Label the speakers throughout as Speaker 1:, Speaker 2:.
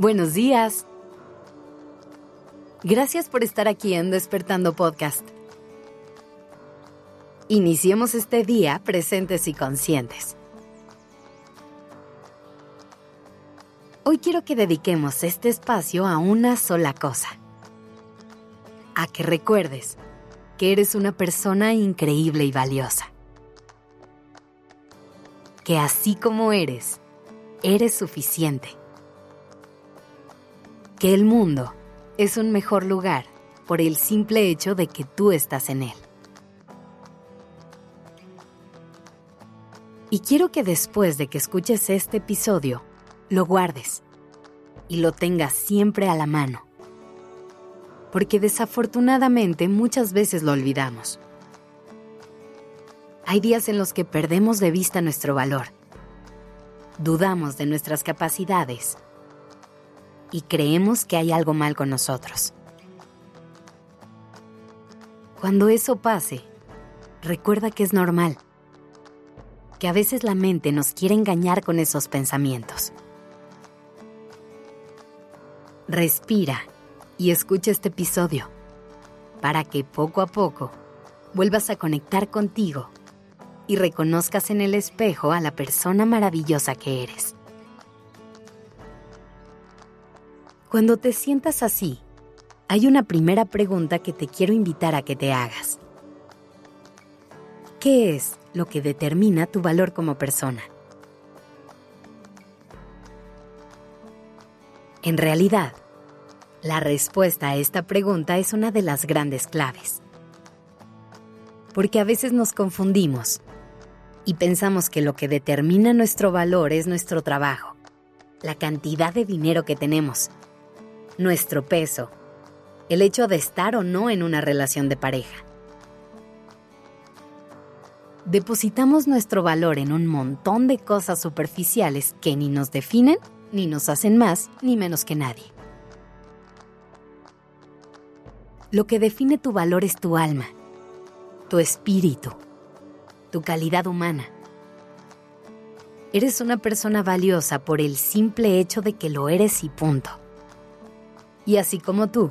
Speaker 1: Buenos días. Gracias por estar aquí en Despertando Podcast. Iniciemos este día presentes y conscientes. Hoy quiero que dediquemos este espacio a una sola cosa. A que recuerdes que eres una persona increíble y valiosa. Que así como eres, eres suficiente que el mundo es un mejor lugar por el simple hecho de que tú estás en él. Y quiero que después de que escuches este episodio, lo guardes y lo tengas siempre a la mano. Porque desafortunadamente muchas veces lo olvidamos. Hay días en los que perdemos de vista nuestro valor. Dudamos de nuestras capacidades y creemos que hay algo mal con nosotros. Cuando eso pase, recuerda que es normal, que a veces la mente nos quiere engañar con esos pensamientos. Respira y escucha este episodio para que poco a poco vuelvas a conectar contigo y reconozcas en el espejo a la persona maravillosa que eres. Cuando te sientas así, hay una primera pregunta que te quiero invitar a que te hagas. ¿Qué es lo que determina tu valor como persona? En realidad, la respuesta a esta pregunta es una de las grandes claves. Porque a veces nos confundimos y pensamos que lo que determina nuestro valor es nuestro trabajo, la cantidad de dinero que tenemos nuestro peso, el hecho de estar o no en una relación de pareja. Depositamos nuestro valor en un montón de cosas superficiales que ni nos definen, ni nos hacen más, ni menos que nadie. Lo que define tu valor es tu alma, tu espíritu, tu calidad humana. Eres una persona valiosa por el simple hecho de que lo eres y punto. Y así como tú,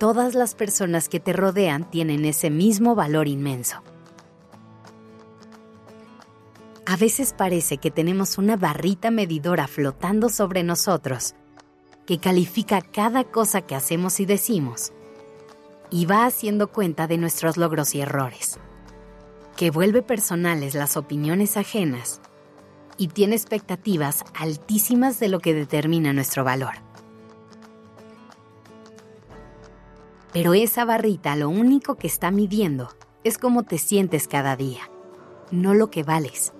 Speaker 1: todas las personas que te rodean tienen ese mismo valor inmenso. A veces parece que tenemos una barrita medidora flotando sobre nosotros que califica cada cosa que hacemos y decimos y va haciendo cuenta de nuestros logros y errores, que vuelve personales las opiniones ajenas y tiene expectativas altísimas de lo que determina nuestro valor. Pero esa barrita lo único que está midiendo es cómo te sientes cada día, no lo que vales.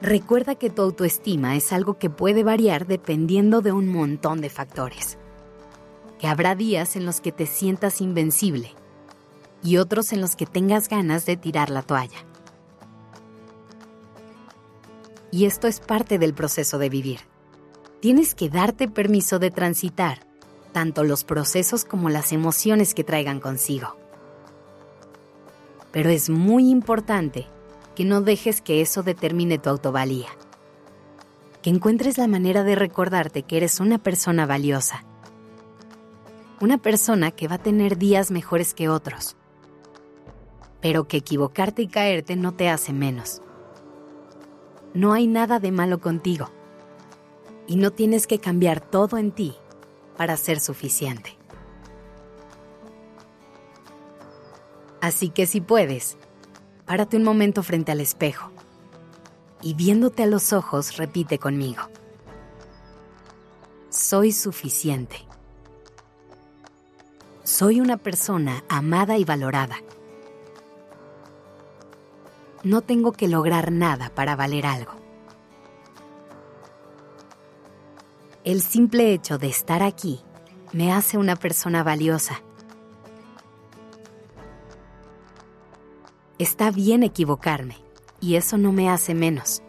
Speaker 1: Recuerda que tu autoestima es algo que puede variar dependiendo de un montón de factores. Que habrá días en los que te sientas invencible y otros en los que tengas ganas de tirar la toalla. Y esto es parte del proceso de vivir. Tienes que darte permiso de transitar tanto los procesos como las emociones que traigan consigo. Pero es muy importante que no dejes que eso determine tu autovalía. Que encuentres la manera de recordarte que eres una persona valiosa. Una persona que va a tener días mejores que otros. Pero que equivocarte y caerte no te hace menos. No hay nada de malo contigo. Y no tienes que cambiar todo en ti para ser suficiente. Así que si puedes, párate un momento frente al espejo y viéndote a los ojos repite conmigo. Soy suficiente. Soy una persona amada y valorada. No tengo que lograr nada para valer algo. El simple hecho de estar aquí me hace una persona valiosa. Está bien equivocarme y eso no me hace menos.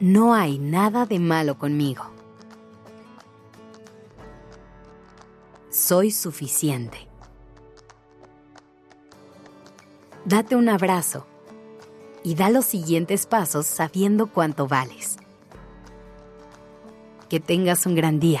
Speaker 1: No hay nada de malo conmigo. Soy suficiente. Date un abrazo y da los siguientes pasos sabiendo cuánto vales. Que tengas un gran día.